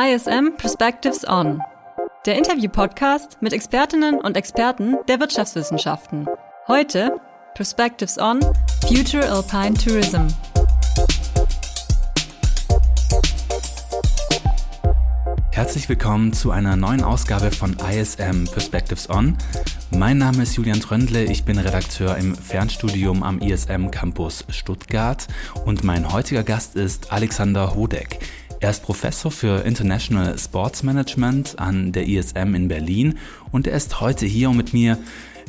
ISM Perspectives On, der Interview-Podcast mit Expertinnen und Experten der Wirtschaftswissenschaften. Heute Perspectives On Future Alpine Tourism. Herzlich willkommen zu einer neuen Ausgabe von ISM Perspectives On. Mein Name ist Julian Tröndle, ich bin Redakteur im Fernstudium am ISM Campus Stuttgart und mein heutiger Gast ist Alexander Hodeck. Er ist Professor für International Sports Management an der ISM in Berlin und er ist heute hier, um mit mir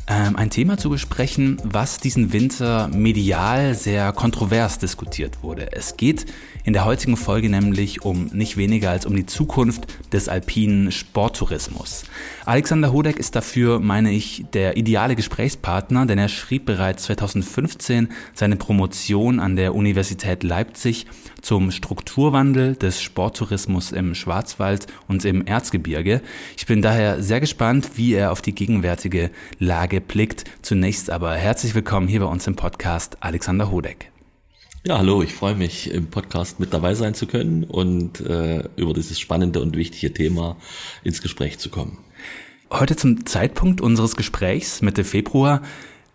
ähm, ein Thema zu besprechen, was diesen Winter medial sehr kontrovers diskutiert wurde. Es geht in der heutigen Folge nämlich um nicht weniger als um die Zukunft des alpinen Sporttourismus. Alexander Hodeck ist dafür, meine ich, der ideale Gesprächspartner, denn er schrieb bereits 2015 seine Promotion an der Universität Leipzig zum Strukturwandel des Sporttourismus im Schwarzwald und im Erzgebirge. Ich bin daher sehr gespannt, wie er auf die gegenwärtige Lage blickt. Zunächst aber herzlich willkommen hier bei uns im Podcast Alexander Hodeck. Ja, hallo, ich freue mich, im Podcast mit dabei sein zu können und äh, über dieses spannende und wichtige Thema ins Gespräch zu kommen. Heute zum Zeitpunkt unseres Gesprächs Mitte Februar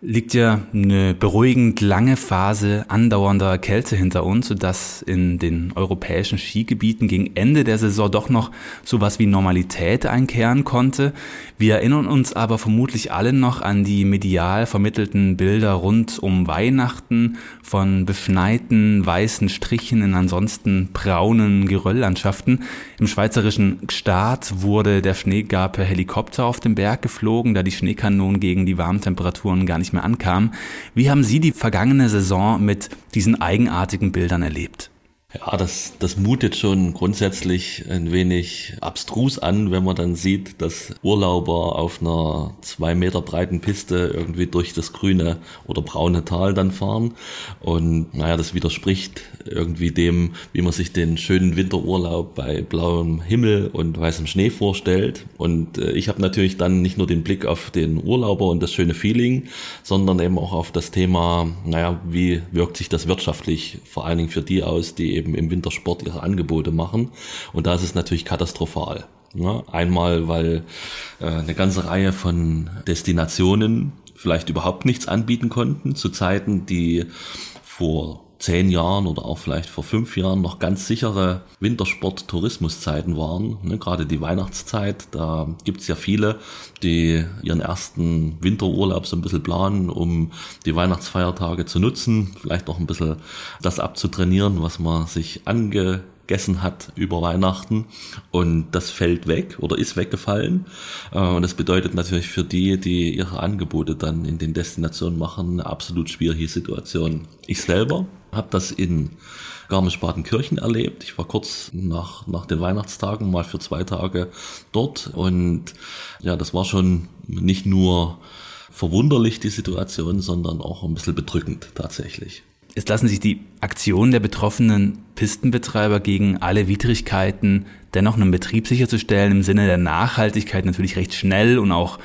liegt ja eine beruhigend lange Phase andauernder Kälte hinter uns, sodass in den europäischen Skigebieten gegen Ende der Saison doch noch sowas wie Normalität einkehren konnte. Wir erinnern uns aber vermutlich alle noch an die medial vermittelten Bilder rund um Weihnachten von beschneiten weißen Strichen in ansonsten braunen Gerölllandschaften. Im schweizerischen Gstaad wurde der Schnee gar per Helikopter auf den Berg geflogen, da die Schneekanonen gegen die warmen Temperaturen gar nicht mehr ankam. Wie haben Sie die vergangene Saison mit diesen eigenartigen Bildern erlebt? Ja, das, das mutet schon grundsätzlich ein wenig abstrus an, wenn man dann sieht, dass Urlauber auf einer zwei Meter breiten Piste irgendwie durch das grüne oder braune Tal dann fahren. Und naja, das widerspricht irgendwie dem, wie man sich den schönen Winterurlaub bei blauem Himmel und weißem Schnee vorstellt. Und äh, ich habe natürlich dann nicht nur den Blick auf den Urlauber und das schöne Feeling, sondern eben auch auf das Thema, naja, wie wirkt sich das wirtschaftlich vor allen Dingen für die aus, die eben eben im Wintersport ihre Angebote machen. Und da ist es natürlich katastrophal. Ja, einmal, weil äh, eine ganze Reihe von Destinationen vielleicht überhaupt nichts anbieten konnten zu Zeiten, die vor zehn Jahren oder auch vielleicht vor fünf Jahren noch ganz sichere Wintersport-Tourismuszeiten waren. Ne, gerade die Weihnachtszeit, da gibt's ja viele, die ihren ersten Winterurlaub so ein bisschen planen, um die Weihnachtsfeiertage zu nutzen, vielleicht auch ein bisschen das abzutrainieren, was man sich ange gegessen hat über Weihnachten und das fällt weg oder ist weggefallen. Äh, und das bedeutet natürlich für die, die ihre Angebote dann in den Destinationen machen, eine absolut schwierige Situation. Ich selber habe das in Garmisch-Partenkirchen erlebt. Ich war kurz nach, nach den Weihnachtstagen mal für zwei Tage dort und ja, das war schon nicht nur verwunderlich die Situation, sondern auch ein bisschen bedrückend tatsächlich. Jetzt lassen sich die Aktionen der betroffenen Pistenbetreiber gegen alle Widrigkeiten dennoch einen Betrieb sicherzustellen im Sinne der Nachhaltigkeit natürlich recht schnell und auch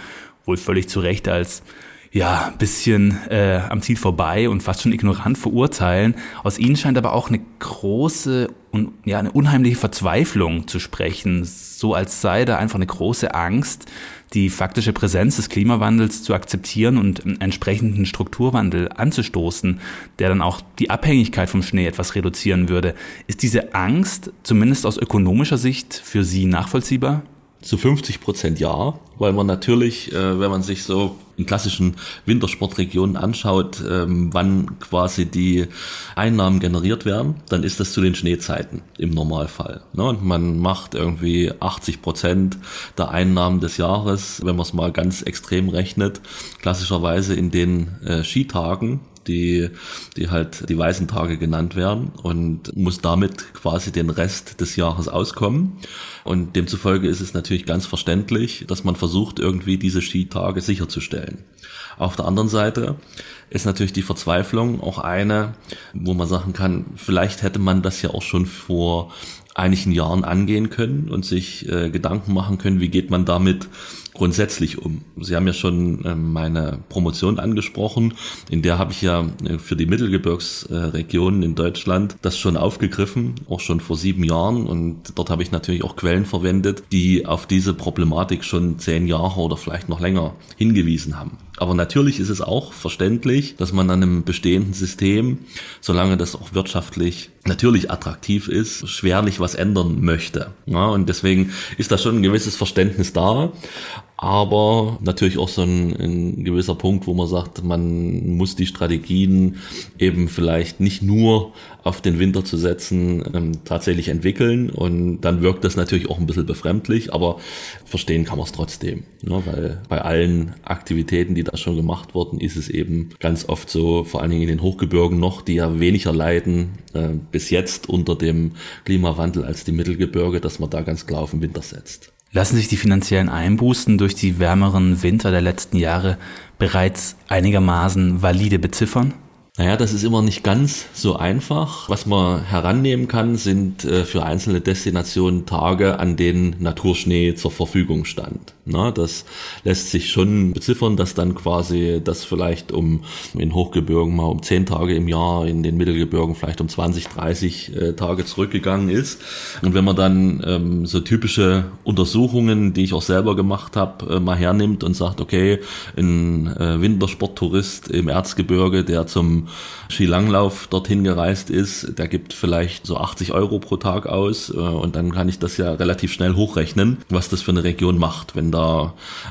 wohl völlig zu Recht als ja, bisschen äh, am Ziel vorbei und fast schon ignorant verurteilen. Aus ihnen scheint aber auch eine große und ja, eine unheimliche Verzweiflung zu sprechen, so als sei da einfach eine große Angst, die faktische Präsenz des Klimawandels zu akzeptieren und einen entsprechenden Strukturwandel anzustoßen, der dann auch die Abhängigkeit vom Schnee etwas reduzieren würde. Ist diese Angst zumindest aus ökonomischer Sicht für Sie nachvollziehbar? Zu 50 Prozent ja, weil man natürlich, äh, wenn man sich so in klassischen Wintersportregionen anschaut, ähm, wann quasi die Einnahmen generiert werden, dann ist das zu den Schneezeiten im Normalfall. Ne? Und man macht irgendwie 80 Prozent der Einnahmen des Jahres, wenn man es mal ganz extrem rechnet, klassischerweise in den äh, Skitagen die, die halt die weißen Tage genannt werden und muss damit quasi den Rest des Jahres auskommen. Und demzufolge ist es natürlich ganz verständlich, dass man versucht, irgendwie diese Skitage sicherzustellen. Auf der anderen Seite ist natürlich die Verzweiflung auch eine, wo man sagen kann, vielleicht hätte man das ja auch schon vor einigen Jahren angehen können und sich äh, Gedanken machen können, wie geht man damit grundsätzlich um? Sie haben ja schon ähm, meine Promotion angesprochen. In der habe ich ja äh, für die Mittelgebirgsregionen in Deutschland das schon aufgegriffen, auch schon vor sieben Jahren. Und dort habe ich natürlich auch Quellen verwendet, die auf diese Problematik schon zehn Jahre oder vielleicht noch länger hingewiesen haben. Aber natürlich ist es auch verständlich, dass man an einem bestehenden System, solange das auch wirtschaftlich natürlich attraktiv ist, schwerlich was ändern möchte. Ja, und deswegen ist da schon ein gewisses Verständnis da aber natürlich auch so ein, ein, gewisser Punkt, wo man sagt, man muss die Strategien eben vielleicht nicht nur auf den Winter zu setzen, ähm, tatsächlich entwickeln und dann wirkt das natürlich auch ein bisschen befremdlich, aber verstehen kann man es trotzdem, ne? weil bei allen Aktivitäten, die da schon gemacht wurden, ist es eben ganz oft so, vor allen Dingen in den Hochgebirgen noch, die ja weniger leiden äh, bis jetzt unter dem Klimawandel als die Mittelgebirge, dass man da ganz klar auf den Winter setzt. Lassen sich die finanziellen Einbußen durch die wärmeren Winter der letzten Jahre bereits einigermaßen valide beziffern? Naja, das ist immer nicht ganz so einfach. Was man herannehmen kann, sind äh, für einzelne Destinationen Tage, an denen Naturschnee zur Verfügung stand. Na, das lässt sich schon beziffern, dass dann quasi das vielleicht um in Hochgebirgen mal um zehn Tage im Jahr, in den Mittelgebirgen vielleicht um 20, 30 äh, Tage zurückgegangen ist. Und wenn man dann ähm, so typische Untersuchungen, die ich auch selber gemacht habe, äh, mal hernimmt und sagt, okay, ein äh, Wintersporttourist im Erzgebirge, der zum Skilanglauf dorthin gereist ist, der gibt vielleicht so 80 Euro pro Tag aus äh, und dann kann ich das ja relativ schnell hochrechnen, was das für eine Region macht, wenn da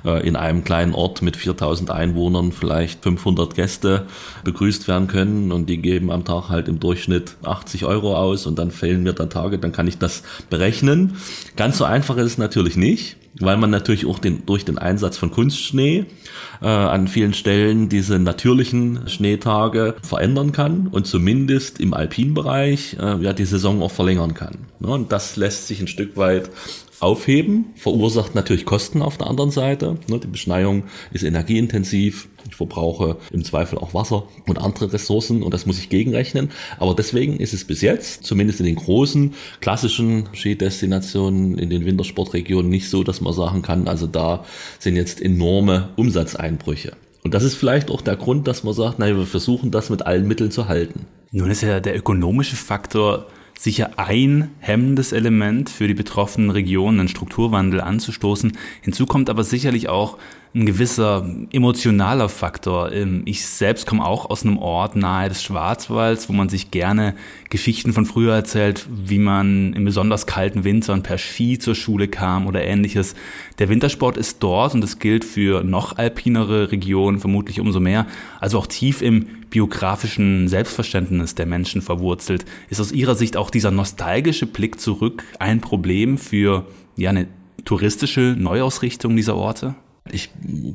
äh, in einem kleinen Ort mit 4000 Einwohnern vielleicht 500 Gäste begrüßt werden können und die geben am Tag halt im Durchschnitt 80 Euro aus und dann fehlen mir da Tage, dann kann ich das berechnen. Ganz so einfach ist es natürlich nicht weil man natürlich auch den, durch den Einsatz von Kunstschnee äh, an vielen Stellen diese natürlichen Schneetage verändern kann und zumindest im Alpinbereich äh, ja die Saison auch verlängern kann. Ne? Und das lässt sich ein Stück weit aufheben, verursacht natürlich Kosten auf der anderen Seite. Ne? Die Beschneiung ist energieintensiv, ich verbrauche im Zweifel auch Wasser und andere Ressourcen und das muss ich gegenrechnen. Aber deswegen ist es bis jetzt, zumindest in den großen klassischen Skidestinationen in den Wintersportregionen, nicht so, dass man sagen kann, also da sind jetzt enorme Umsatzeinbrüche. Und das ist vielleicht auch der Grund, dass man sagt, naja, wir versuchen das mit allen Mitteln zu halten. Nun ist ja der ökonomische Faktor sicher ein hemmendes Element für die betroffenen Regionen, einen Strukturwandel anzustoßen. Hinzu kommt aber sicherlich auch ein gewisser emotionaler Faktor. Ähm, ich selbst komme auch aus einem Ort nahe des Schwarzwalds, wo man sich gerne Geschichten von früher erzählt, wie man in besonders kalten Wintern per Ski zur Schule kam oder ähnliches. Der Wintersport ist dort und das gilt für noch alpinere Regionen vermutlich umso mehr, also auch tief im biografischen Selbstverständnis der Menschen verwurzelt. Ist aus Ihrer Sicht auch dieser nostalgische Blick zurück ein Problem für ja, eine touristische Neuausrichtung dieser Orte? Ich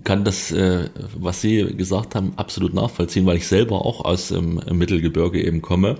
kann das, äh, was Sie gesagt haben, absolut nachvollziehen, weil ich selber auch aus dem Mittelgebirge eben komme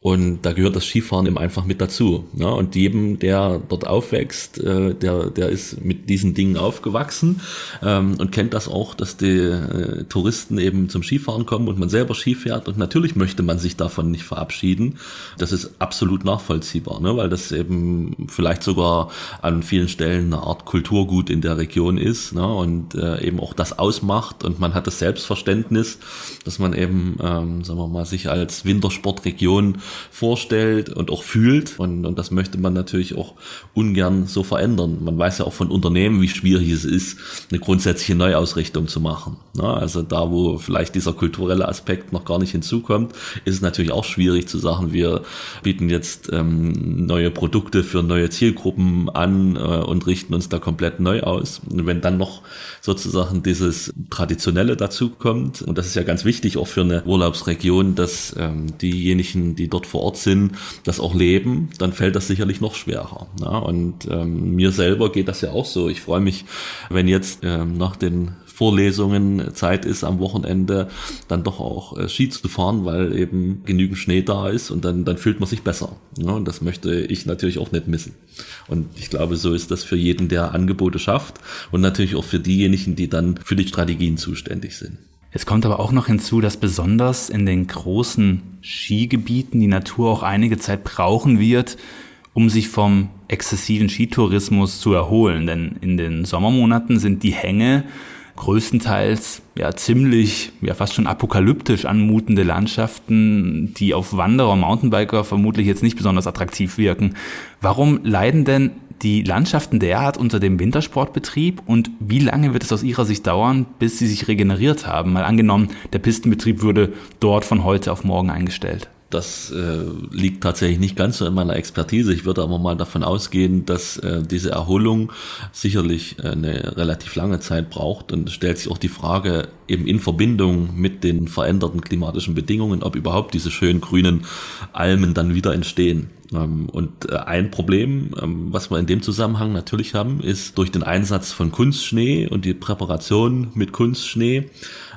und da gehört das Skifahren eben einfach mit dazu. Ne? Und jedem, der dort aufwächst, äh, der, der ist mit diesen Dingen aufgewachsen ähm, und kennt das auch, dass die äh, Touristen eben zum Skifahren kommen und man selber Ski fährt. Und natürlich möchte man sich davon nicht verabschieden. Das ist absolut nachvollziehbar, ne? weil das eben vielleicht sogar an vielen Stellen eine Art Kulturgut in der Region ist ne? und äh, eben auch das ausmacht. Und man hat das Selbstverständnis, dass man eben, ähm, sagen wir mal, sich als Wintersportregion vorstellt und auch fühlt. Und, und das möchte man natürlich auch ungern so verändern. Man weiß ja auch von Unternehmen, wie schwierig es ist, eine grundsätzliche Neuausrichtung zu machen. Na, also da, wo vielleicht dieser kulturelle Aspekt noch gar nicht hinzukommt, ist es natürlich auch schwierig zu sagen, wir bieten jetzt ähm, neue Produkte für neue Zielgruppen an äh, und richten uns da komplett neu aus. Und wenn dann noch sozusagen dieses Traditionelle dazu kommt, und das ist ja ganz wichtig auch für eine Urlaubsregion, dass ähm, diejenigen, die dort dort vor Ort sind, das auch leben, dann fällt das sicherlich noch schwerer. Ja, und ähm, mir selber geht das ja auch so. Ich freue mich, wenn jetzt ähm, nach den Vorlesungen Zeit ist am Wochenende, dann doch auch äh, Ski zu fahren, weil eben genügend Schnee da ist und dann, dann fühlt man sich besser. Ja, und das möchte ich natürlich auch nicht missen. Und ich glaube, so ist das für jeden, der Angebote schafft und natürlich auch für diejenigen, die dann für die Strategien zuständig sind. Es kommt aber auch noch hinzu, dass besonders in den großen Skigebieten die Natur auch einige Zeit brauchen wird, um sich vom exzessiven Skitourismus zu erholen. Denn in den Sommermonaten sind die Hänge größtenteils ja ziemlich, ja fast schon apokalyptisch anmutende Landschaften, die auf Wanderer, Mountainbiker vermutlich jetzt nicht besonders attraktiv wirken. Warum leiden denn die Landschaften derart unter dem Wintersportbetrieb und wie lange wird es aus Ihrer Sicht dauern, bis sie sich regeneriert haben? Mal angenommen, der Pistenbetrieb würde dort von heute auf morgen eingestellt. Das äh, liegt tatsächlich nicht ganz so in meiner Expertise. Ich würde aber mal davon ausgehen, dass äh, diese Erholung sicherlich äh, eine relativ lange Zeit braucht. Und stellt sich auch die Frage eben in Verbindung mit den veränderten klimatischen Bedingungen, ob überhaupt diese schönen grünen Almen dann wieder entstehen. Ähm, und äh, ein Problem, ähm, was wir in dem Zusammenhang natürlich haben, ist durch den Einsatz von Kunstschnee und die Präparation mit Kunstschnee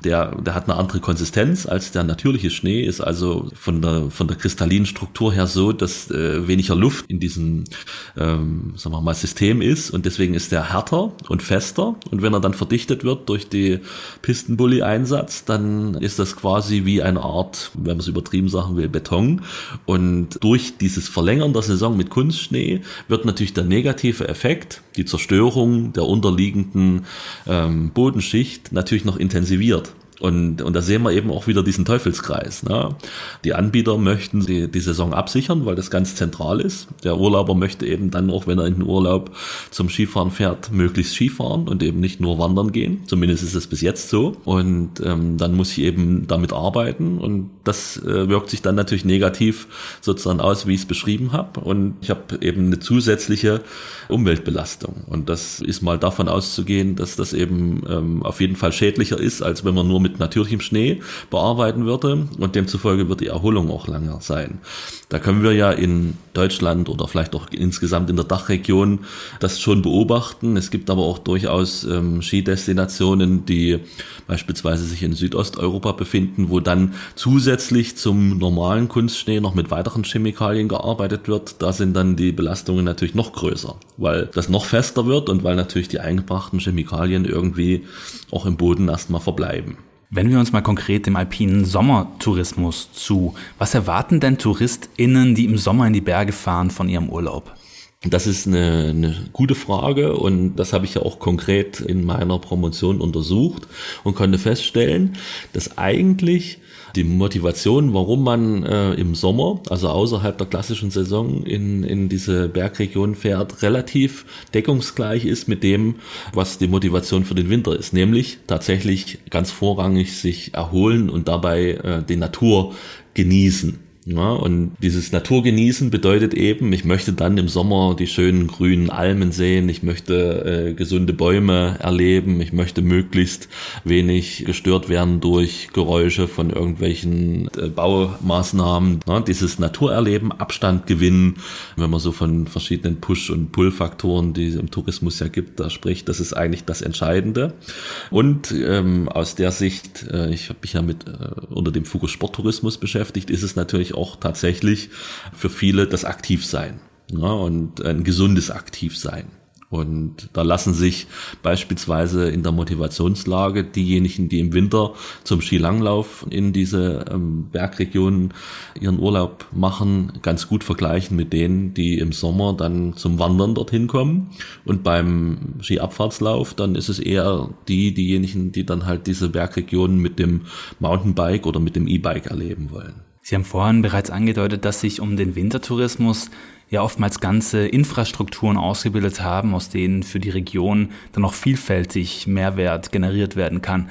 der, der hat eine andere Konsistenz als der natürliche Schnee, ist also von der, von der kristallinen Struktur her so, dass äh, weniger Luft in diesem, ähm, sagen wir mal, System ist und deswegen ist der härter und fester und wenn er dann verdichtet wird durch die Pistenbully-Einsatz, dann ist das quasi wie eine Art, wenn man es übertrieben sagen will, Beton und durch dieses Verlängern der Saison mit Kunstschnee wird natürlich der negative Effekt, die Zerstörung der unterliegenden ähm, Bodenschicht natürlich noch intensiviert. Und, und da sehen wir eben auch wieder diesen Teufelskreis. Ne? Die Anbieter möchten die, die Saison absichern, weil das ganz zentral ist. Der Urlauber möchte eben dann auch, wenn er in den Urlaub zum Skifahren fährt, möglichst Skifahren und eben nicht nur wandern gehen. Zumindest ist es bis jetzt so. Und ähm, dann muss ich eben damit arbeiten. Und das äh, wirkt sich dann natürlich negativ sozusagen aus, wie ich es beschrieben habe. Und ich habe eben eine zusätzliche Umweltbelastung. Und das ist mal davon auszugehen, dass das eben ähm, auf jeden Fall schädlicher ist, als wenn man nur mit mit natürlichem Schnee bearbeiten würde und demzufolge wird die Erholung auch länger sein. Da können wir ja in Deutschland oder vielleicht auch insgesamt in der Dachregion das schon beobachten. Es gibt aber auch durchaus ähm, Skidestinationen, die beispielsweise sich in Südosteuropa befinden, wo dann zusätzlich zum normalen Kunstschnee noch mit weiteren Chemikalien gearbeitet wird. Da sind dann die Belastungen natürlich noch größer, weil das noch fester wird und weil natürlich die eingebrachten Chemikalien irgendwie auch im Boden erstmal verbleiben. Wenn wir uns mal konkret dem alpinen Sommertourismus zu, was erwarten denn TouristInnen, die im Sommer in die Berge fahren von ihrem Urlaub? Das ist eine, eine gute Frage und das habe ich ja auch konkret in meiner Promotion untersucht und konnte feststellen, dass eigentlich die Motivation, warum man äh, im Sommer, also außerhalb der klassischen Saison in, in diese Bergregion fährt, relativ deckungsgleich ist mit dem, was die Motivation für den Winter ist. Nämlich tatsächlich ganz vorrangig sich erholen und dabei äh, die Natur genießen. Ja, und dieses Naturgenießen bedeutet eben, ich möchte dann im Sommer die schönen grünen Almen sehen, ich möchte äh, gesunde Bäume erleben, ich möchte möglichst wenig gestört werden durch Geräusche von irgendwelchen äh, Baumaßnahmen. Ja, dieses Naturerleben, Abstand gewinnen, wenn man so von verschiedenen Push- und Pull-Faktoren, die es im Tourismus ja gibt, da spricht, das ist eigentlich das Entscheidende. Und ähm, aus der Sicht, äh, ich habe mich ja mit äh, unter dem Fokus Sporttourismus beschäftigt, ist es natürlich natürlich auch tatsächlich für viele das Aktivsein ja, und ein gesundes Aktivsein. Und da lassen sich beispielsweise in der Motivationslage diejenigen, die im Winter zum Skilanglauf in diese ähm, Bergregionen ihren Urlaub machen, ganz gut vergleichen mit denen, die im Sommer dann zum Wandern dorthin kommen. Und beim Skiabfahrtslauf, dann ist es eher die, diejenigen, die dann halt diese Bergregionen mit dem Mountainbike oder mit dem E-Bike erleben wollen. Sie haben vorhin bereits angedeutet, dass sich um den Wintertourismus ja oftmals ganze Infrastrukturen ausgebildet haben, aus denen für die Region dann auch vielfältig Mehrwert generiert werden kann.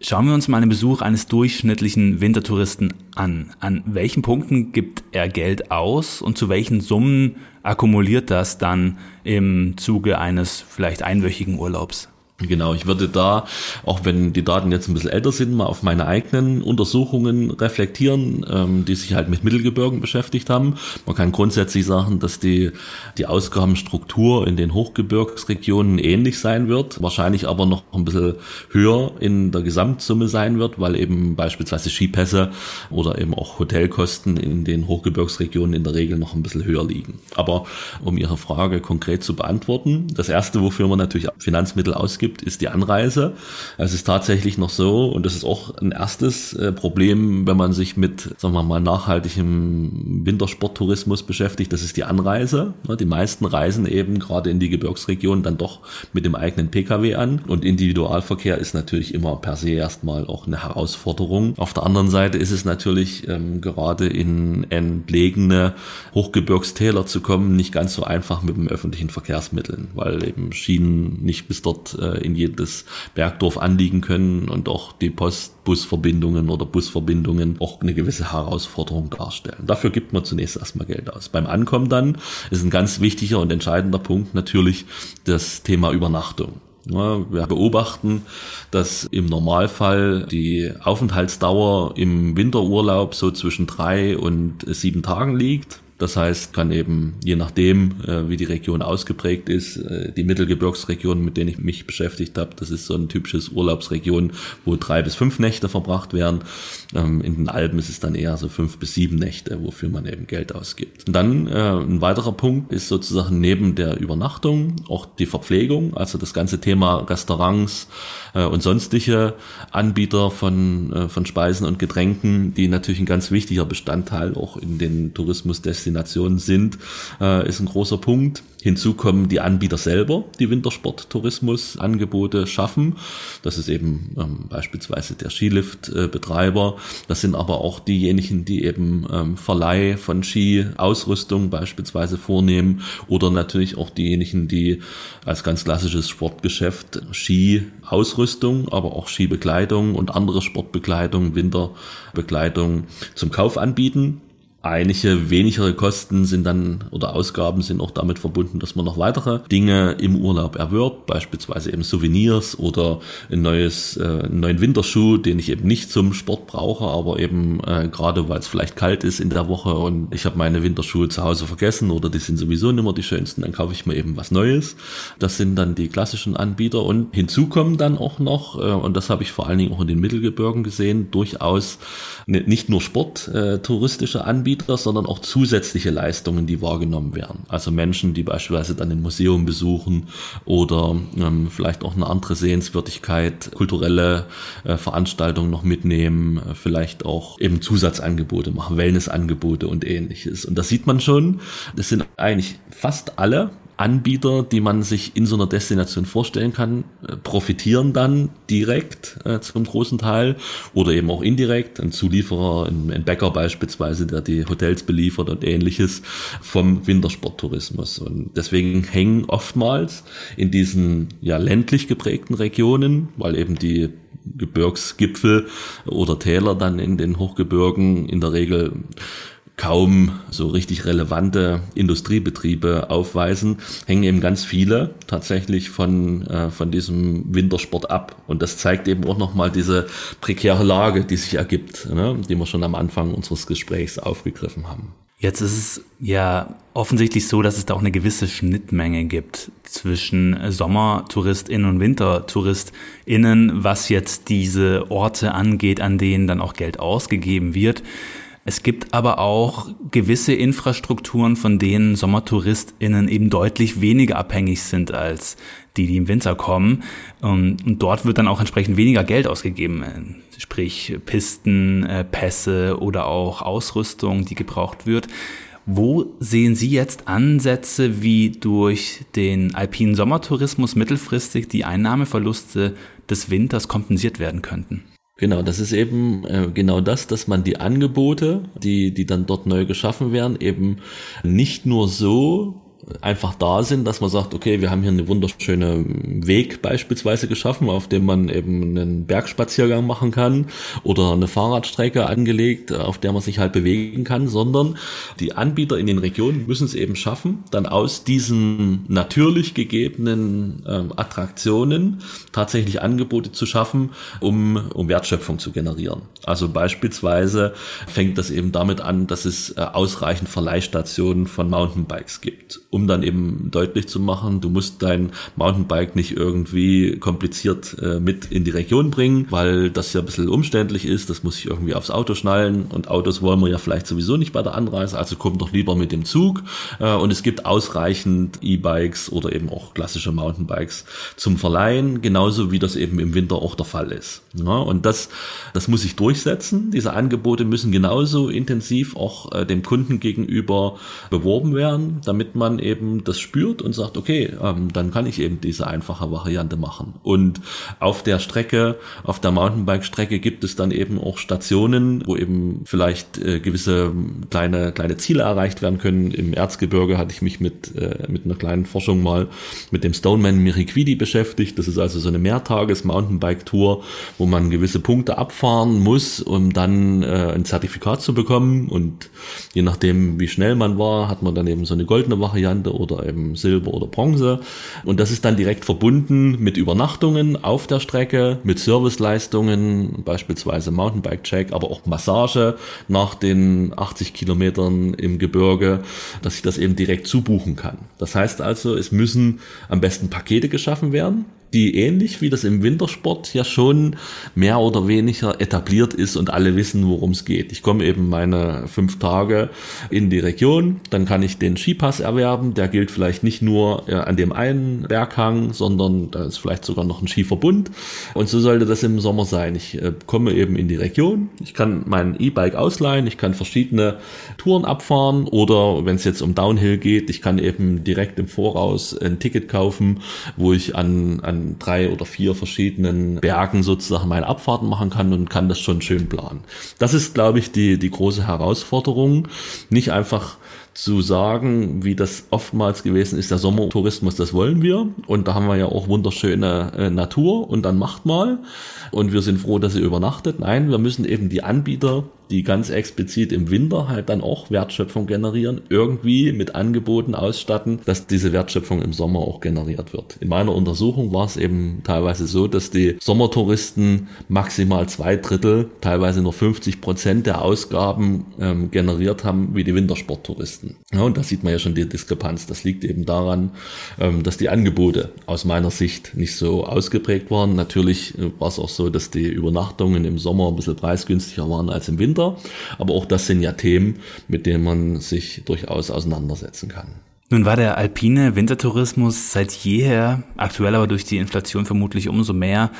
Schauen wir uns mal einen Besuch eines durchschnittlichen Wintertouristen an. An welchen Punkten gibt er Geld aus und zu welchen Summen akkumuliert das dann im Zuge eines vielleicht einwöchigen Urlaubs? Genau, ich würde da, auch wenn die Daten jetzt ein bisschen älter sind, mal auf meine eigenen Untersuchungen reflektieren, ähm, die sich halt mit Mittelgebirgen beschäftigt haben. Man kann grundsätzlich sagen, dass die, die Ausgabenstruktur in den Hochgebirgsregionen ähnlich sein wird, wahrscheinlich aber noch ein bisschen höher in der Gesamtsumme sein wird, weil eben beispielsweise Skipässe oder eben auch Hotelkosten in den Hochgebirgsregionen in der Regel noch ein bisschen höher liegen. Aber um Ihre Frage konkret zu beantworten, das erste, wofür man natürlich Finanzmittel ausgibt, gibt, ist die Anreise. Es ist tatsächlich noch so, und das ist auch ein erstes äh, Problem, wenn man sich mit, sagen wir mal, nachhaltigem Wintersporttourismus beschäftigt, das ist die Anreise. Die meisten reisen eben gerade in die Gebirgsregion dann doch mit dem eigenen Pkw an. Und Individualverkehr ist natürlich immer per se erstmal auch eine Herausforderung. Auf der anderen Seite ist es natürlich ähm, gerade in entlegene Hochgebirgstäler zu kommen nicht ganz so einfach mit dem öffentlichen Verkehrsmitteln, weil eben Schienen nicht bis dort äh, in jedes Bergdorf anliegen können und auch die Postbusverbindungen oder Busverbindungen auch eine gewisse Herausforderung darstellen. Dafür gibt man zunächst erstmal Geld aus. Beim Ankommen dann ist ein ganz wichtiger und entscheidender Punkt natürlich das Thema Übernachtung. wir beobachten, dass im Normalfall die Aufenthaltsdauer im Winterurlaub so zwischen drei und sieben Tagen liegt. Das heißt, kann eben je nachdem, äh, wie die Region ausgeprägt ist, äh, die Mittelgebirgsregion, mit denen ich mich beschäftigt habe, das ist so ein typisches Urlaubsregion, wo drei bis fünf Nächte verbracht werden. Ähm, in den Alpen ist es dann eher so fünf bis sieben Nächte, wofür man eben Geld ausgibt. Und dann äh, ein weiterer Punkt ist sozusagen neben der Übernachtung auch die Verpflegung, also das ganze Thema Restaurants und sonstige Anbieter von, von Speisen und Getränken, die natürlich ein ganz wichtiger Bestandteil auch in den Tourismusdestinationen Destinationen sind, äh, ist ein großer Punkt. Hinzu kommen die Anbieter selber, die Wintersporttourismus-Angebote schaffen. Das ist eben ähm, beispielsweise der Skilift-Betreiber. Das sind aber auch diejenigen, die eben ähm, Verleih von Ski-Ausrüstung beispielsweise vornehmen oder natürlich auch diejenigen, die als ganz klassisches Sportgeschäft Ski-Ausrüstung, aber auch Skibekleidung und andere Sportbekleidung, Winterbekleidung zum Kauf anbieten. Einige wenigere Kosten sind dann oder Ausgaben sind auch damit verbunden, dass man noch weitere Dinge im Urlaub erwirbt, beispielsweise eben Souvenirs oder ein neues, äh, einen neuen Winterschuh, den ich eben nicht zum Sport brauche, aber eben äh, gerade weil es vielleicht kalt ist in der Woche und ich habe meine Winterschuhe zu Hause vergessen oder die sind sowieso nicht mehr die schönsten, dann kaufe ich mir eben was Neues. Das sind dann die klassischen Anbieter und hinzu kommen dann auch noch, äh, und das habe ich vor allen Dingen auch in den Mittelgebirgen gesehen, durchaus nicht nur sporttouristische Anbieter, Anbieter, sondern auch zusätzliche Leistungen, die wahrgenommen werden. Also Menschen, die beispielsweise dann ein Museum besuchen oder ähm, vielleicht auch eine andere Sehenswürdigkeit, kulturelle äh, Veranstaltungen noch mitnehmen, äh, vielleicht auch eben Zusatzangebote machen, Wellnessangebote und ähnliches. Und das sieht man schon, das sind eigentlich fast alle Anbieter, die man sich in so einer Destination vorstellen kann, äh, profitieren dann direkt äh, zum großen Teil oder eben auch indirekt. Ein Zulieferer, ein, ein Bäcker beispielsweise, der die Hotels beliefert und ähnliches vom Wintersporttourismus. Und deswegen hängen oftmals in diesen ja ländlich geprägten Regionen, weil eben die Gebirgsgipfel oder Täler dann in den Hochgebirgen in der Regel kaum so richtig relevante Industriebetriebe aufweisen, hängen eben ganz viele tatsächlich von, äh, von diesem Wintersport ab. Und das zeigt eben auch nochmal diese prekäre Lage, die sich ergibt, ne, die wir schon am Anfang unseres Gesprächs aufgegriffen haben. Jetzt ist es ja offensichtlich so, dass es da auch eine gewisse Schnittmenge gibt zwischen Sommertouristinnen und Wintertouristinnen, was jetzt diese Orte angeht, an denen dann auch Geld ausgegeben wird. Es gibt aber auch gewisse Infrastrukturen, von denen SommertouristInnen eben deutlich weniger abhängig sind als die, die im Winter kommen. Und dort wird dann auch entsprechend weniger Geld ausgegeben. Sprich Pisten, äh, Pässe oder auch Ausrüstung, die gebraucht wird. Wo sehen Sie jetzt Ansätze, wie durch den alpinen Sommertourismus mittelfristig die Einnahmeverluste des Winters kompensiert werden könnten? Genau, das ist eben äh, genau das, dass man die Angebote, die, die dann dort neu geschaffen werden, eben nicht nur so einfach da sind, dass man sagt, okay, wir haben hier eine wunderschöne Weg beispielsweise geschaffen, auf dem man eben einen Bergspaziergang machen kann oder eine Fahrradstrecke angelegt, auf der man sich halt bewegen kann, sondern die Anbieter in den Regionen müssen es eben schaffen, dann aus diesen natürlich gegebenen ähm, Attraktionen tatsächlich Angebote zu schaffen, um, um Wertschöpfung zu generieren. Also beispielsweise fängt das eben damit an, dass es äh, ausreichend Verleihstationen von Mountainbikes gibt um dann eben deutlich zu machen, du musst dein Mountainbike nicht irgendwie kompliziert äh, mit in die Region bringen, weil das ja ein bisschen umständlich ist, das muss ich irgendwie aufs Auto schnallen. Und Autos wollen wir ja vielleicht sowieso nicht bei der Anreise, also kommt doch lieber mit dem Zug. Äh, und es gibt ausreichend E-Bikes oder eben auch klassische Mountainbikes zum Verleihen, genauso wie das eben im Winter auch der Fall ist. Ja, und das, das muss sich durchsetzen, diese Angebote müssen genauso intensiv auch äh, dem Kunden gegenüber beworben werden, damit man eben das spürt und sagt, okay, ähm, dann kann ich eben diese einfache Variante machen. Und auf der Strecke, auf der Mountainbike-Strecke gibt es dann eben auch Stationen, wo eben vielleicht äh, gewisse kleine, kleine Ziele erreicht werden können. Im Erzgebirge hatte ich mich mit, äh, mit einer kleinen Forschung mal mit dem Stoneman Miriquidi beschäftigt. Das ist also so eine Mehrtages-Mountainbike-Tour, wo man gewisse Punkte abfahren muss, um dann äh, ein Zertifikat zu bekommen. Und je nachdem, wie schnell man war, hat man dann eben so eine goldene Variante Variante oder eben Silber oder Bronze. Und das ist dann direkt verbunden mit Übernachtungen auf der Strecke, mit Serviceleistungen, beispielsweise Mountainbike-Check, aber auch Massage nach den 80 Kilometern im Gebirge, dass ich das eben direkt zubuchen kann. Das heißt also, es müssen am besten Pakete geschaffen werden die ähnlich wie das im Wintersport ja schon mehr oder weniger etabliert ist und alle wissen, worum es geht. Ich komme eben meine fünf Tage in die Region, dann kann ich den Skipass erwerben, der gilt vielleicht nicht nur äh, an dem einen Berghang, sondern da ist vielleicht sogar noch ein Skiverbund und so sollte das im Sommer sein. Ich äh, komme eben in die Region, ich kann mein E-Bike ausleihen, ich kann verschiedene Touren abfahren oder wenn es jetzt um Downhill geht, ich kann eben direkt im Voraus ein Ticket kaufen, wo ich an, an drei oder vier verschiedenen Bergen sozusagen meine Abfahrten machen kann und kann das schon schön planen. Das ist, glaube ich, die, die große Herausforderung. Nicht einfach zu sagen, wie das oftmals gewesen ist, der Sommertourismus, das wollen wir. Und da haben wir ja auch wunderschöne äh, Natur und dann macht mal. Und wir sind froh, dass ihr übernachtet. Nein, wir müssen eben die Anbieter die ganz explizit im Winter halt dann auch Wertschöpfung generieren, irgendwie mit Angeboten ausstatten, dass diese Wertschöpfung im Sommer auch generiert wird. In meiner Untersuchung war es eben teilweise so, dass die Sommertouristen maximal zwei Drittel, teilweise nur 50 Prozent der Ausgaben ähm, generiert haben wie die Wintersporttouristen. Ja, und da sieht man ja schon die Diskrepanz. Das liegt eben daran, ähm, dass die Angebote aus meiner Sicht nicht so ausgeprägt waren. Natürlich äh, war es auch so, dass die Übernachtungen im Sommer ein bisschen preisgünstiger waren als im Winter. Winter. Aber auch das sind ja Themen, mit denen man sich durchaus auseinandersetzen kann. Nun war der alpine Wintertourismus seit jeher, aktuell aber durch die Inflation vermutlich umso mehr,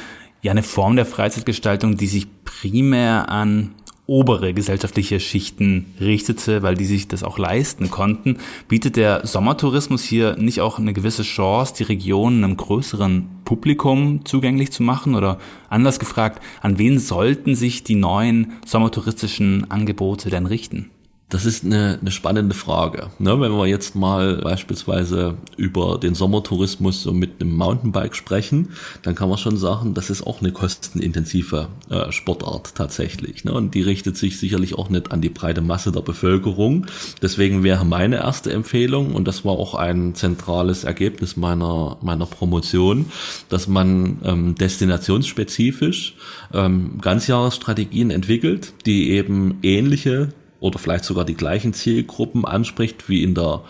ja eine Form der Freizeitgestaltung, die sich primär an obere gesellschaftliche Schichten richtete, weil die sich das auch leisten konnten, bietet der Sommertourismus hier nicht auch eine gewisse Chance, die Region einem größeren Publikum zugänglich zu machen? Oder anders gefragt, an wen sollten sich die neuen sommertouristischen Angebote denn richten? Das ist eine, eine spannende Frage. Ne, wenn wir jetzt mal beispielsweise über den Sommertourismus so mit einem Mountainbike sprechen, dann kann man schon sagen, das ist auch eine kostenintensive äh, Sportart tatsächlich. Ne? Und die richtet sich sicherlich auch nicht an die breite Masse der Bevölkerung. Deswegen wäre meine erste Empfehlung, und das war auch ein zentrales Ergebnis meiner, meiner Promotion, dass man ähm, destinationsspezifisch ähm, Ganzjahresstrategien entwickelt, die eben ähnliche oder vielleicht sogar die gleichen Zielgruppen anspricht wie in der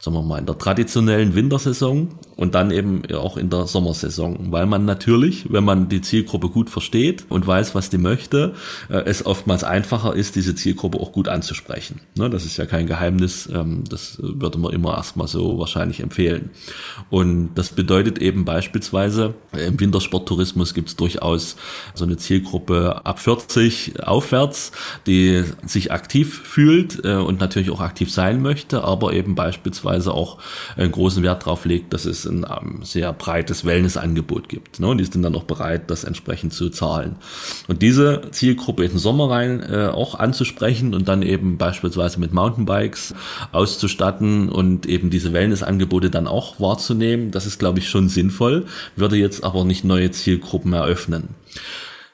sagen wir mal, in der traditionellen Wintersaison und dann eben auch in der Sommersaison, weil man natürlich, wenn man die Zielgruppe gut versteht und weiß, was die möchte, äh, es oftmals einfacher ist, diese Zielgruppe auch gut anzusprechen. Ne, das ist ja kein Geheimnis, ähm, das würde man immer erstmal so wahrscheinlich empfehlen. Und das bedeutet eben beispielsweise, im Wintersporttourismus gibt es durchaus so eine Zielgruppe ab 40 aufwärts, die sich aktiv fühlt äh, und natürlich auch aktiv sein möchte, aber eben beispielsweise beispielsweise auch einen großen Wert darauf legt, dass es ein um, ähm, sehr breites Wellnessangebot gibt. Ne? Und die sind dann auch bereit, das entsprechend zu zahlen. Und diese Zielgruppe in den Sommer rein äh, auch anzusprechen und dann eben beispielsweise mit Mountainbikes auszustatten und eben diese Wellnessangebote dann auch wahrzunehmen, das ist, glaube ich, schon sinnvoll, würde jetzt aber nicht neue Zielgruppen eröffnen.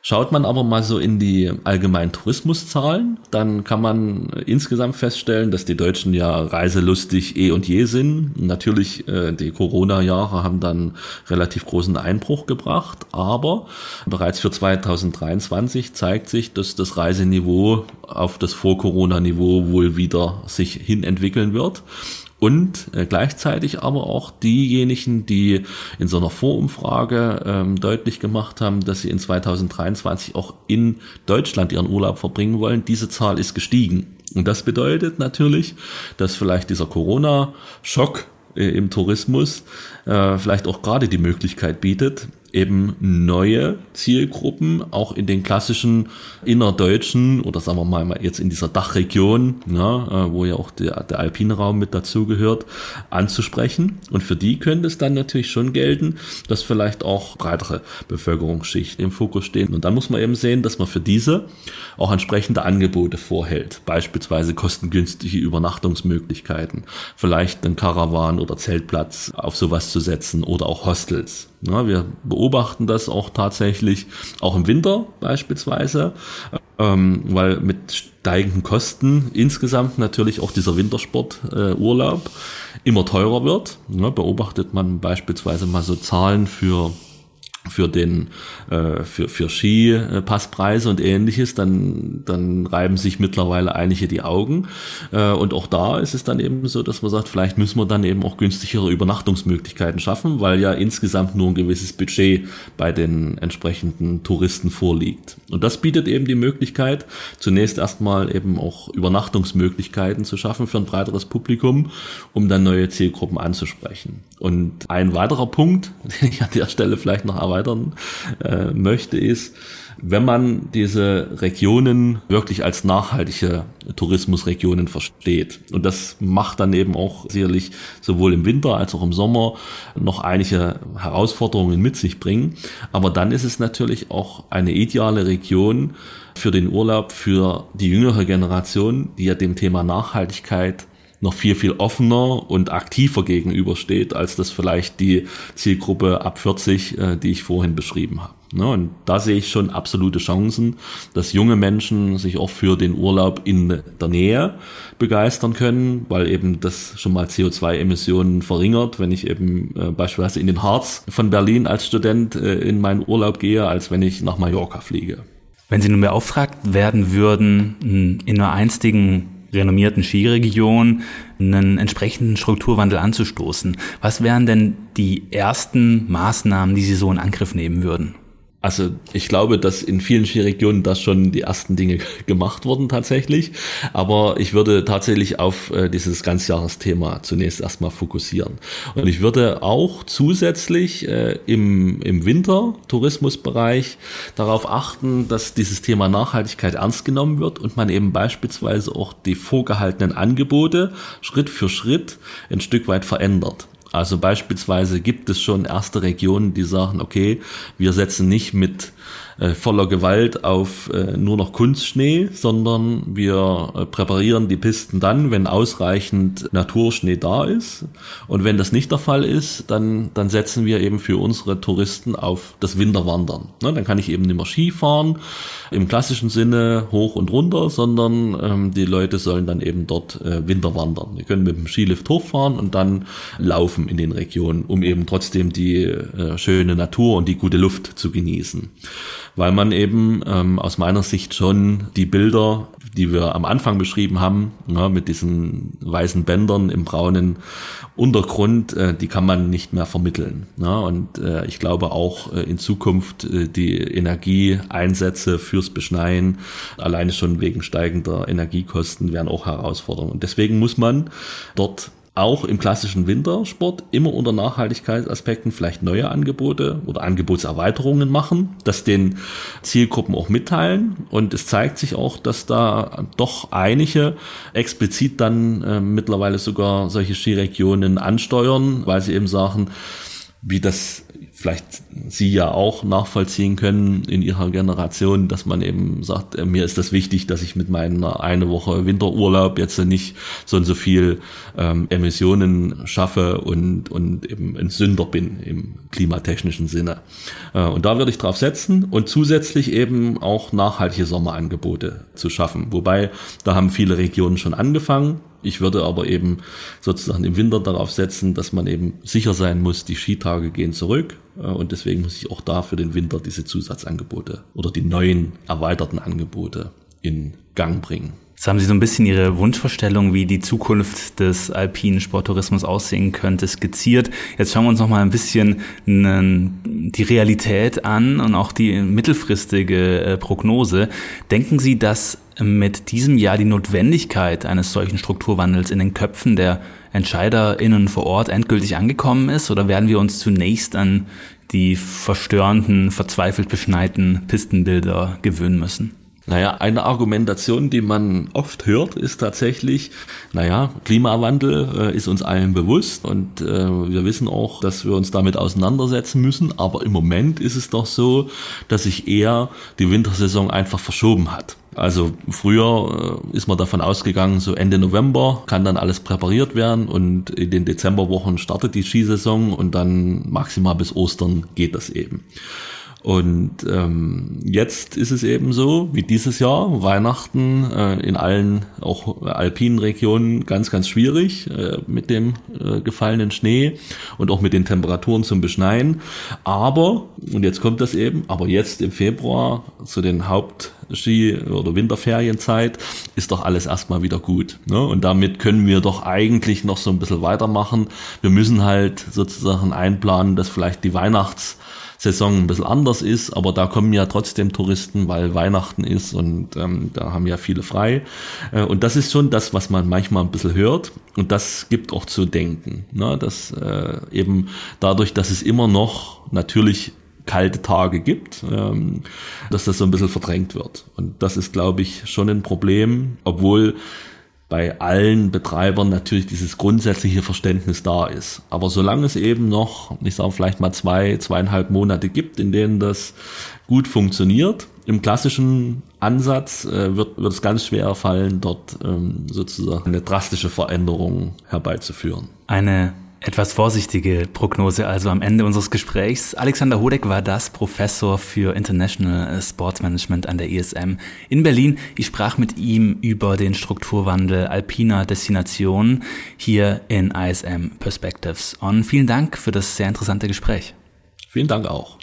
Schaut man aber mal so in die allgemeinen Tourismuszahlen, dann kann man insgesamt feststellen, dass die Deutschen ja reiselustig eh und je sind. Natürlich, äh, die Corona-Jahre haben dann relativ großen Einbruch gebracht, aber bereits für 2023 zeigt sich, dass das Reiseniveau auf das Vor-Corona-Niveau wohl wieder sich hin entwickeln wird. Und äh, gleichzeitig aber auch diejenigen, die in so einer Vorumfrage ähm, deutlich gemacht haben, dass sie in 2023 auch in Deutschland ihren Urlaub verbringen wollen, diese Zahl ist gestiegen. Und das bedeutet natürlich, dass vielleicht dieser Corona-Schock äh, im Tourismus äh, vielleicht auch gerade die Möglichkeit bietet, eben neue Zielgruppen auch in den klassischen innerdeutschen oder sagen wir mal jetzt in dieser Dachregion, ja, äh, wo ja auch der, der alpine mit dazugehört, anzusprechen. Und für die könnte es dann natürlich schon gelten, dass vielleicht auch breitere Bevölkerungsschichten im Fokus stehen. Und dann muss man eben sehen, dass man für diese auch entsprechende Angebote vorhält. Beispielsweise kostengünstige Übernachtungsmöglichkeiten, vielleicht einen Caravan oder Zeltplatz auf sowas zu setzen oder auch Hostels. Ja, wir beobachten das auch tatsächlich, auch im Winter beispielsweise, ähm, weil mit steigenden Kosten insgesamt natürlich auch dieser Wintersporturlaub äh, immer teurer wird. Ja, beobachtet man beispielsweise mal so Zahlen für für den äh, für für Skipasspreise und ähnliches, dann dann reiben sich mittlerweile einige die Augen äh, und auch da ist es dann eben so, dass man sagt, vielleicht müssen wir dann eben auch günstigere Übernachtungsmöglichkeiten schaffen, weil ja insgesamt nur ein gewisses Budget bei den entsprechenden Touristen vorliegt. Und das bietet eben die Möglichkeit, zunächst erstmal eben auch Übernachtungsmöglichkeiten zu schaffen für ein breiteres Publikum, um dann neue Zielgruppen anzusprechen. Und ein weiterer Punkt, den ich an der Stelle vielleicht noch erweitern äh, möchte, ist, wenn man diese Regionen wirklich als nachhaltige Tourismusregionen versteht. Und das macht dann eben auch sicherlich sowohl im Winter als auch im Sommer noch einige Herausforderungen mit sich bringen. Aber dann ist es natürlich auch eine ideale Region für den Urlaub für die jüngere Generation, die ja dem Thema Nachhaltigkeit noch viel, viel offener und aktiver gegenübersteht, als das vielleicht die Zielgruppe ab 40, äh, die ich vorhin beschrieben habe. Ne? Und da sehe ich schon absolute Chancen, dass junge Menschen sich auch für den Urlaub in der Nähe begeistern können, weil eben das schon mal CO2-Emissionen verringert, wenn ich eben äh, beispielsweise in den Harz von Berlin als Student äh, in meinen Urlaub gehe, als wenn ich nach Mallorca fliege. Wenn Sie nun beauftragt werden würden, in nur einstigen renommierten Skiregion einen entsprechenden Strukturwandel anzustoßen. Was wären denn die ersten Maßnahmen, die Sie so in Angriff nehmen würden? Also ich glaube, dass in vielen Skiregionen das schon die ersten Dinge gemacht wurden tatsächlich. Aber ich würde tatsächlich auf äh, dieses Ganzjahresthema zunächst erstmal fokussieren. Und ich würde auch zusätzlich äh, im, im Winter-Tourismusbereich darauf achten, dass dieses Thema Nachhaltigkeit ernst genommen wird und man eben beispielsweise auch die vorgehaltenen Angebote Schritt für Schritt ein Stück weit verändert. Also beispielsweise gibt es schon erste Regionen, die sagen, okay, wir setzen nicht mit äh, voller Gewalt auf äh, nur noch Kunstschnee, sondern wir äh, präparieren die Pisten dann, wenn ausreichend Naturschnee da ist. Und wenn das nicht der Fall ist, dann, dann setzen wir eben für unsere Touristen auf das Winterwandern. Ne, dann kann ich eben nicht mehr Ski fahren im klassischen Sinne hoch und runter, sondern ähm, die Leute sollen dann eben dort äh, Winterwandern. Die können mit dem Skilift hochfahren und dann laufen in den Regionen, um eben trotzdem die äh, schöne Natur und die gute Luft zu genießen weil man eben ähm, aus meiner Sicht schon die Bilder, die wir am Anfang beschrieben haben, ja, mit diesen weißen Bändern im braunen Untergrund, äh, die kann man nicht mehr vermitteln. Ja, und äh, ich glaube auch äh, in Zukunft äh, die Energieeinsätze fürs Beschneien, alleine schon wegen steigender Energiekosten, werden auch Herausforderungen. Und deswegen muss man dort auch im klassischen Wintersport immer unter Nachhaltigkeitsaspekten vielleicht neue Angebote oder Angebotserweiterungen machen, das den Zielgruppen auch mitteilen. Und es zeigt sich auch, dass da doch einige explizit dann äh, mittlerweile sogar solche Skiregionen ansteuern, weil sie eben sagen, wie das vielleicht Sie ja auch nachvollziehen können in Ihrer Generation, dass man eben sagt, äh, mir ist das wichtig, dass ich mit meiner eine Woche Winterurlaub jetzt nicht so und so viel ähm, Emissionen schaffe und, und eben ein Sünder bin im klimatechnischen Sinne. Äh, und da würde ich drauf setzen und zusätzlich eben auch nachhaltige Sommerangebote zu schaffen. Wobei, da haben viele Regionen schon angefangen. Ich würde aber eben sozusagen im Winter darauf setzen, dass man eben sicher sein muss, die Skitage gehen zurück. Äh, und deswegen muss ich auch da für den Winter diese Zusatzangebote oder die neuen erweiterten Angebote in Gang bringen. Jetzt haben Sie so ein bisschen Ihre Wunschvorstellung, wie die Zukunft des alpinen Sporttourismus aussehen könnte, skizziert. Jetzt schauen wir uns noch mal ein bisschen die Realität an und auch die mittelfristige äh, Prognose. Denken Sie, dass mit diesem Jahr die Notwendigkeit eines solchen Strukturwandels in den Köpfen der EntscheiderInnen vor Ort endgültig angekommen ist? Oder werden wir uns zunächst an die verstörenden, verzweifelt beschneiten Pistenbilder gewöhnen müssen? Naja, eine Argumentation, die man oft hört, ist tatsächlich, naja, Klimawandel äh, ist uns allen bewusst und äh, wir wissen auch, dass wir uns damit auseinandersetzen müssen. Aber im Moment ist es doch so, dass sich eher die Wintersaison einfach verschoben hat. Also früher äh, ist man davon ausgegangen, so Ende November kann dann alles präpariert werden und in den Dezemberwochen startet die Skisaison und dann maximal bis Ostern geht das eben. Und ähm, jetzt ist es eben so, wie dieses Jahr, Weihnachten äh, in allen auch alpinen Regionen ganz, ganz schwierig äh, mit dem äh, gefallenen Schnee und auch mit den Temperaturen zum Beschneien. Aber, und jetzt kommt das eben, aber jetzt im Februar zu den Hauptski- oder Winterferienzeit ist doch alles erstmal wieder gut. Ne? Und damit können wir doch eigentlich noch so ein bisschen weitermachen. Wir müssen halt sozusagen einplanen, dass vielleicht die Weihnachts- Saison ein bisschen anders ist, aber da kommen ja trotzdem Touristen, weil Weihnachten ist und ähm, da haben ja viele frei. Äh, und das ist schon das, was man manchmal ein bisschen hört und das gibt auch zu denken. Ne? Dass äh, eben dadurch, dass es immer noch natürlich kalte Tage gibt, ähm, dass das so ein bisschen verdrängt wird. Und das ist, glaube ich, schon ein Problem, obwohl bei allen Betreibern natürlich dieses grundsätzliche Verständnis da ist. Aber solange es eben noch, ich sage vielleicht mal zwei, zweieinhalb Monate gibt, in denen das gut funktioniert, im klassischen Ansatz äh, wird, wird es ganz schwer fallen, dort ähm, sozusagen eine drastische Veränderung herbeizuführen. Eine etwas vorsichtige Prognose also am Ende unseres Gesprächs. Alexander Hodek war das, Professor für International Sports Management an der ISM in Berlin. Ich sprach mit ihm über den Strukturwandel alpiner Destinationen hier in ISM Perspectives On. Vielen Dank für das sehr interessante Gespräch. Vielen Dank auch.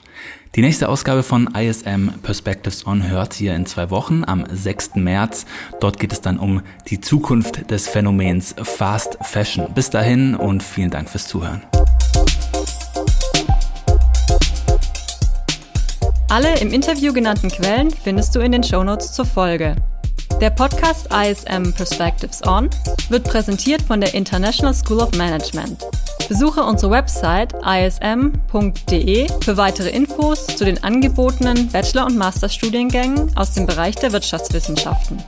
Die nächste Ausgabe von ISM Perspectives On hört ihr in zwei Wochen am 6. März. Dort geht es dann um die Zukunft des Phänomens Fast Fashion. Bis dahin und vielen Dank fürs Zuhören. Alle im Interview genannten Quellen findest du in den Shownotes zur Folge. Der Podcast ISM Perspectives On wird präsentiert von der International School of Management. Besuche unsere Website ism.de für weitere Infos zu den angebotenen Bachelor- und Masterstudiengängen aus dem Bereich der Wirtschaftswissenschaften.